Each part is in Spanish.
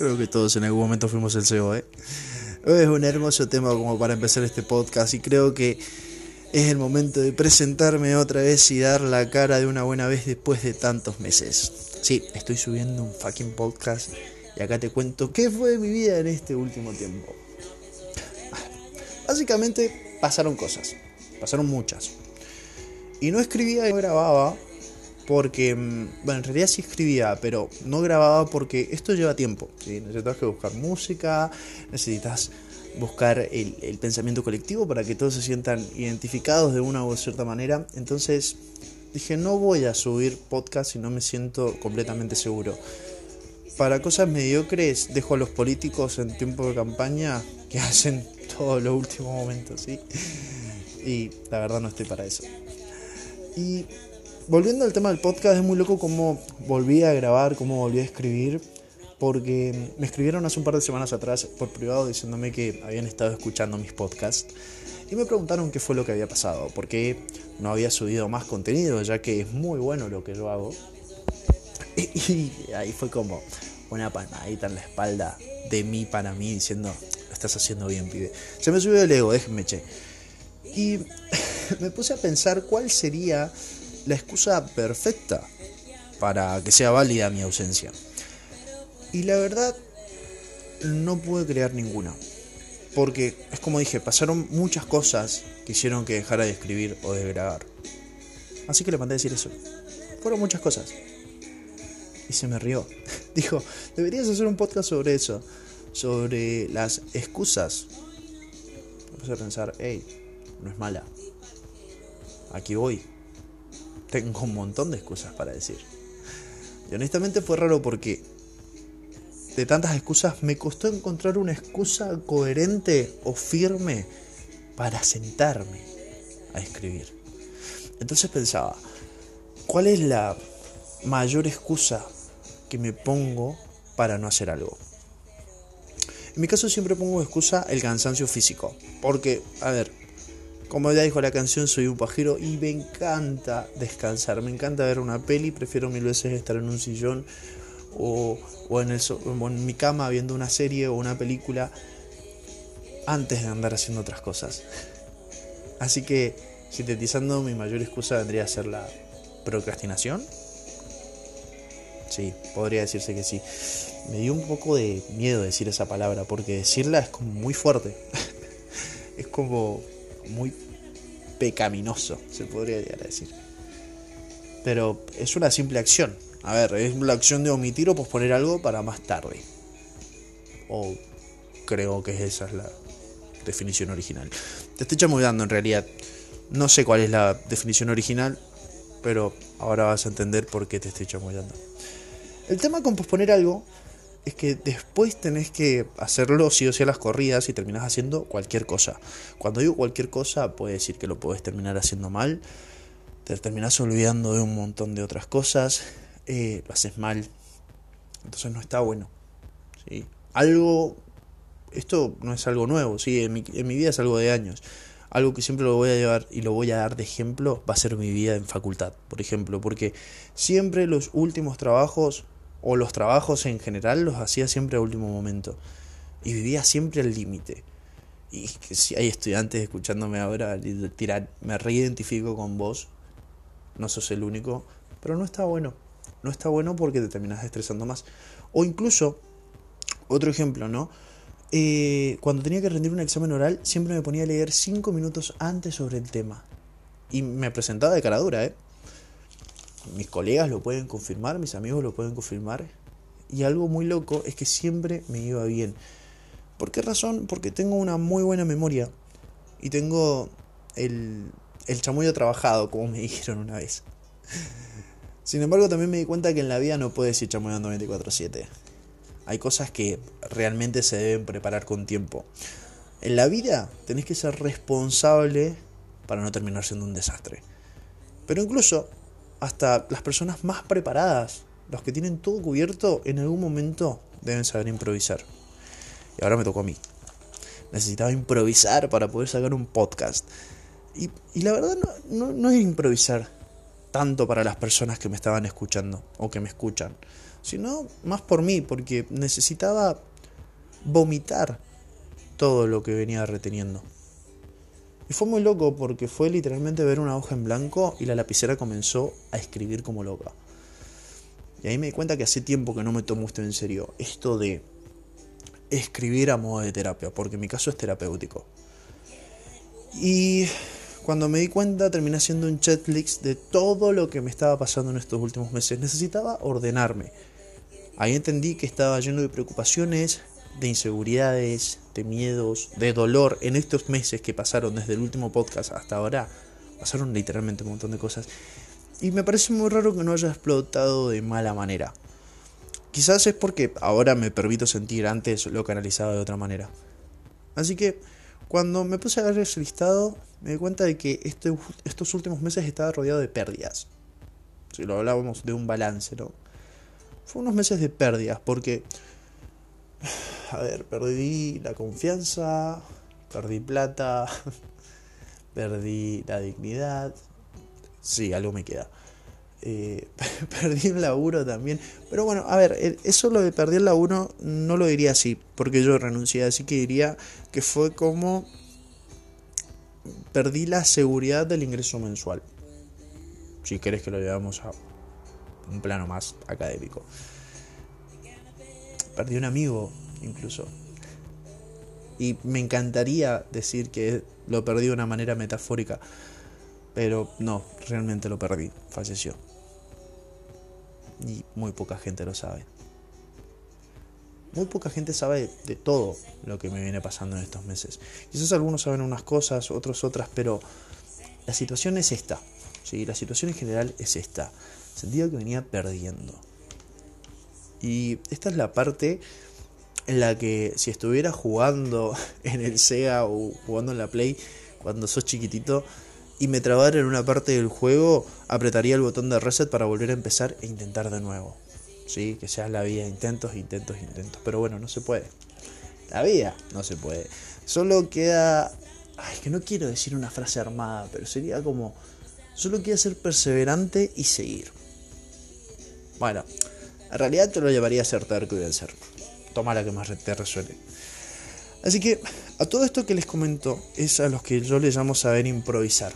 Creo que todos en algún momento fuimos el CEO, ¿eh? Es un hermoso tema como para empezar este podcast y creo que es el momento de presentarme otra vez y dar la cara de una buena vez después de tantos meses. Sí, estoy subiendo un fucking podcast y acá te cuento qué fue mi vida en este último tiempo. Básicamente pasaron cosas, pasaron muchas. Y no escribía y no grababa porque, mm, bueno, en realidad sí escribía, pero no grababa porque esto lleva tiempo. Necesitas que buscar música, necesitas buscar el, pensamiento colectivo para que todos se sientan identificados de una u cierta manera. Entonces dije, no voy a subir podcast si no me siento completamente seguro. Para cosas mediocres dejo a los políticos en tiempo de campaña que hacen todos los últimos momentos, ¿sí? Y la verdad no estoy para eso. Y volviendo al tema del podcast, es muy loco cómo volví a grabar, cómo volví a escribir, porque me escribieron hace un par de semanas atrás por privado diciéndome que habían estado escuchando mis podcasts y me preguntaron qué fue lo que había pasado, por qué no había subido más contenido, ya que es muy bueno lo que yo hago. Y, ahí fue como una palmadita en la espalda de mí para mí diciendo, lo estás haciendo bien, pibe. Se me subió el ego, déjenme che. Y me puse a pensar cuál sería la excusa perfecta para que sea válida mi ausencia. Y la verdad, no pude crear ninguna. Porque es como dije, pasaron muchas cosas que hicieron que dejara de escribir o de grabar. Así que le mandé a decir eso. Fueron muchas cosas. Y se me rió. Dijo, deberías hacer un podcast sobre eso. Sobre las excusas. Me puse a pensar, hey, no es mala. Aquí voy tengo un montón de excusas para decir. Y honestamente fue raro porque de tantas excusas me costó encontrar una excusa coherente o firme para sentarme a escribir. Entonces pensaba, ¿cuál es la mayor excusa que me pongo para no hacer algo? En mi caso siempre pongo excusa el cansancio físico. Porque, a ver, como ya dijo la canción, soy un pajero y me encanta descansar. Me encanta ver una peli. Prefiero mil veces estar en un sillón o, en, el, en mi cama viendo una serie o una película antes de andar haciendo otras cosas. Así que, sintetizando, mi mayor excusa vendría a ser la procrastinación. Sí, podría decirse que sí. Me dio un poco de miedo decir esa palabra porque decirla es como muy fuerte. es como muy pecaminoso, se podría llegar a decir. Pero es una simple acción. A ver, es la acción de omitir o posponer algo para más tarde. O creo que esa es la definición original. Te estoy chamullando en realidad. No sé cuál es la definición original, pero ahora vas a entender por qué te estoy chamullando. El tema con posponer algo es que después tenés que hacerlo sí o sí a las corridas y terminás haciendo cualquier cosa. Cuando digo cualquier cosa, puede decir que lo podés terminar haciendo mal, te terminás olvidando de un montón de otras cosas, eh, lo haces mal, entonces no está bueno. ¿sí? Algo, esto no es algo nuevo, ¿sí? en, mi, en mi vida es algo de años. Algo que siempre lo voy a llevar y lo voy a dar de ejemplo va a ser mi vida en facultad, por ejemplo, porque siempre los últimos trabajos o los trabajos en general los hacía siempre a último momento y vivía siempre al límite. Y si hay estudiantes escuchándome ahora tirar, me reidentifico con vos, no sos el único, pero no está bueno. No está bueno porque te terminas estresando más. O incluso, otro ejemplo, ¿no? Eh, cuando tenía que rendir un examen oral, siempre me ponía a leer 5 minutos antes sobre el tema. Y me presentaba de cara dura, ¿eh? Mis colegas lo pueden confirmar, mis amigos lo pueden confirmar. Y algo muy loco es que siempre me iba bien. ¿Por qué razón? Porque tengo una muy buena memoria. Y tengo el, el chamuyo trabajado, como me dijeron una vez. Sin embargo, también me di cuenta que en la vida no puedes ir chamullando 24-7. Hay cosas que realmente se deben preparar con tiempo. En la vida tenés que ser responsable para no terminar siendo un desastre. Pero incluso hasta las personas más preparadas, los que tienen todo cubierto, en algún momento deben saber improvisar. Y ahora me tocó a mí. Necesitaba improvisar para poder sacar un podcast. Y, la verdad no, no, es improvisar. tanto para las personas que me estaban escuchando o que me escuchan, sino más por mí, porque necesitaba vomitar todo lo que venía reteniendo. Y fue muy loco porque fue literalmente ver una hoja en blanco y la lapicera comenzó a escribir como loca. Y ahí me di cuenta que hace tiempo que no me tomo esto en serio. Esto de escribir a modo de terapia, porque mi caso es terapéutico. Y cuando me di cuenta terminé haciendo un checklist de todo lo que me estaba pasando en estos últimos meses. Necesitaba ordenarme. Ahí entendí que estaba lleno de preocupaciones, de inseguridades, de miedos, de dolor en estos meses que pasaron desde el último podcast hasta ahora. Pasaron literalmente un montón de cosas. Y me parece muy raro que no haya explotado de mala manera. Quizás es porque ahora me permito sentir, antes lo canalizaba de otra manera. Así que cuando me puse a ver ese listado, me di cuenta de que este, estos últimos meses estaba rodeado de pérdidas. Si lo hablábamos de un balance, ¿no? Fue unos meses de pérdidas, porque, a ver, perdí la confianza, perdí plata, perdí la dignidad. Sí, algo me queda. Eh, perdí el laburo también. Pero bueno, a ver, eso lo de perdí el laburo no lo diría así, porque yo renuncié, así que diría que fue como perdí la seguridad del ingreso mensual. Si querés que lo llevamos a un plano más académico. Perdí un amigo, incluso. Y me encantaría decir que lo perdí de una manera metafórica. Pero no, realmente lo perdí. Falleció y muy poca gente lo sabe. Muy poca gente sabe de todo lo que me viene pasando en estos meses. Quizás algunos saben unas cosas, otros otras, pero la situación es esta. ¿sí? La situación en general es esta. Sentido que venía perdiendo. Y esta es la parte en la que si estuviera jugando en el Sega o jugando en la Play cuando sos chiquitito, y me trabara en una parte del juego, apretaría el botón de reset para volver a empezar e intentar de nuevo. Sí, que sea la vida, intentos, intentos, intentos. Pero bueno, no se puede. La vida no se puede. Solo queda... Ay, que no quiero decir una frase armada, pero sería como... Solo queda ser perseverante y seguir. Bueno, en realidad te lo llevaría a ser terco y vencer. Toma la que más te resuene. Así que a todo esto que les comento es a los que yo les llamo saber improvisar.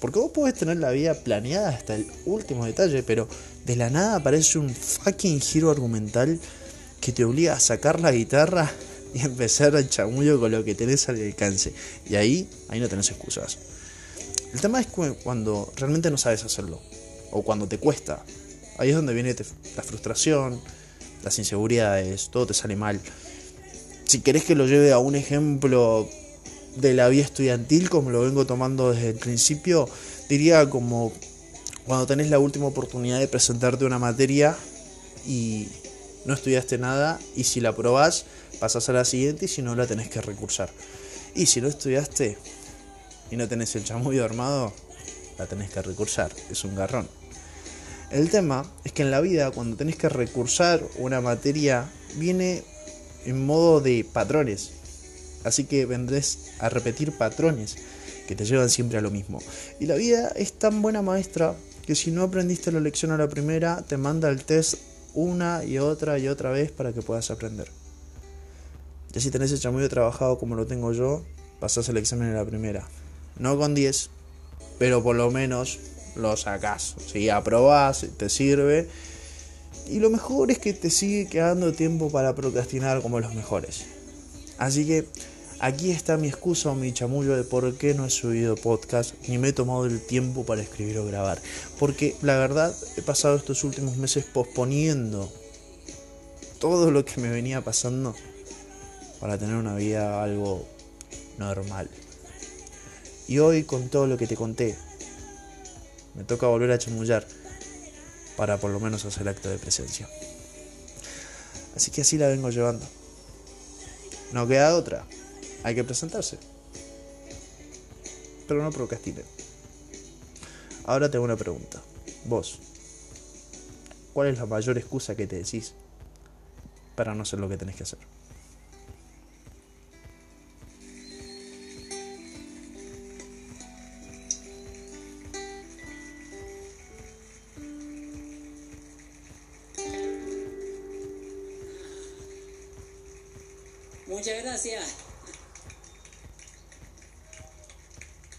Porque vos podés tener la vida planeada hasta el último detalle, pero de la nada aparece un fucking giro argumental que te obliga a sacar la guitarra y empezar al chamullo con lo que tenés al alcance. Y ahí, ahí no tenés excusas. El tema es cuando realmente no sabes hacerlo, o cuando te cuesta. Ahí es donde viene la frustración, las inseguridades, todo te sale mal. Si querés que lo lleve a un ejemplo de la vida estudiantil, como lo vengo tomando desde el principio, diría como cuando tenés la última oportunidad de presentarte una materia y no estudiaste nada y si la probás pasás a la siguiente y si no la tenés que recursar. Y si no estudiaste y no tenés el chamullo armado, la tenés que recursar, es un garrón. El tema es que en la vida cuando tenés que recursar una materia viene en modo de patrones, Así que vendrés a repetir patrones que te llevan siempre a lo mismo. Y la vida es tan buena maestra que si no aprendiste la lección a la primera, te manda el test una y otra y otra vez para que puedas aprender. Ya si tenés el chamuyo trabajado como lo tengo yo, pasás el examen en la primera. No con 10, pero por lo menos lo sacás. Si aprobás, te sirve. Y lo mejor es que te sigue quedando tiempo para procrastinar como los mejores. Así que Aquí está mi excusa o mi chamullo de por qué no he subido podcast ni me he tomado el tiempo para escribir o grabar. Porque la verdad he pasado estos últimos meses posponiendo todo lo que me venía pasando para tener una vida algo normal. Y hoy con todo lo que te conté, me toca volver a chamullar para por lo menos hacer acto de presencia. Así que así la vengo llevando. No queda otra hay que presentarse. Pero no procrastinen. Ahora tengo una pregunta. Vos, ¿cuál es la mayor excusa que te decís para no hacer lo que tenés que hacer? Muchas gracias.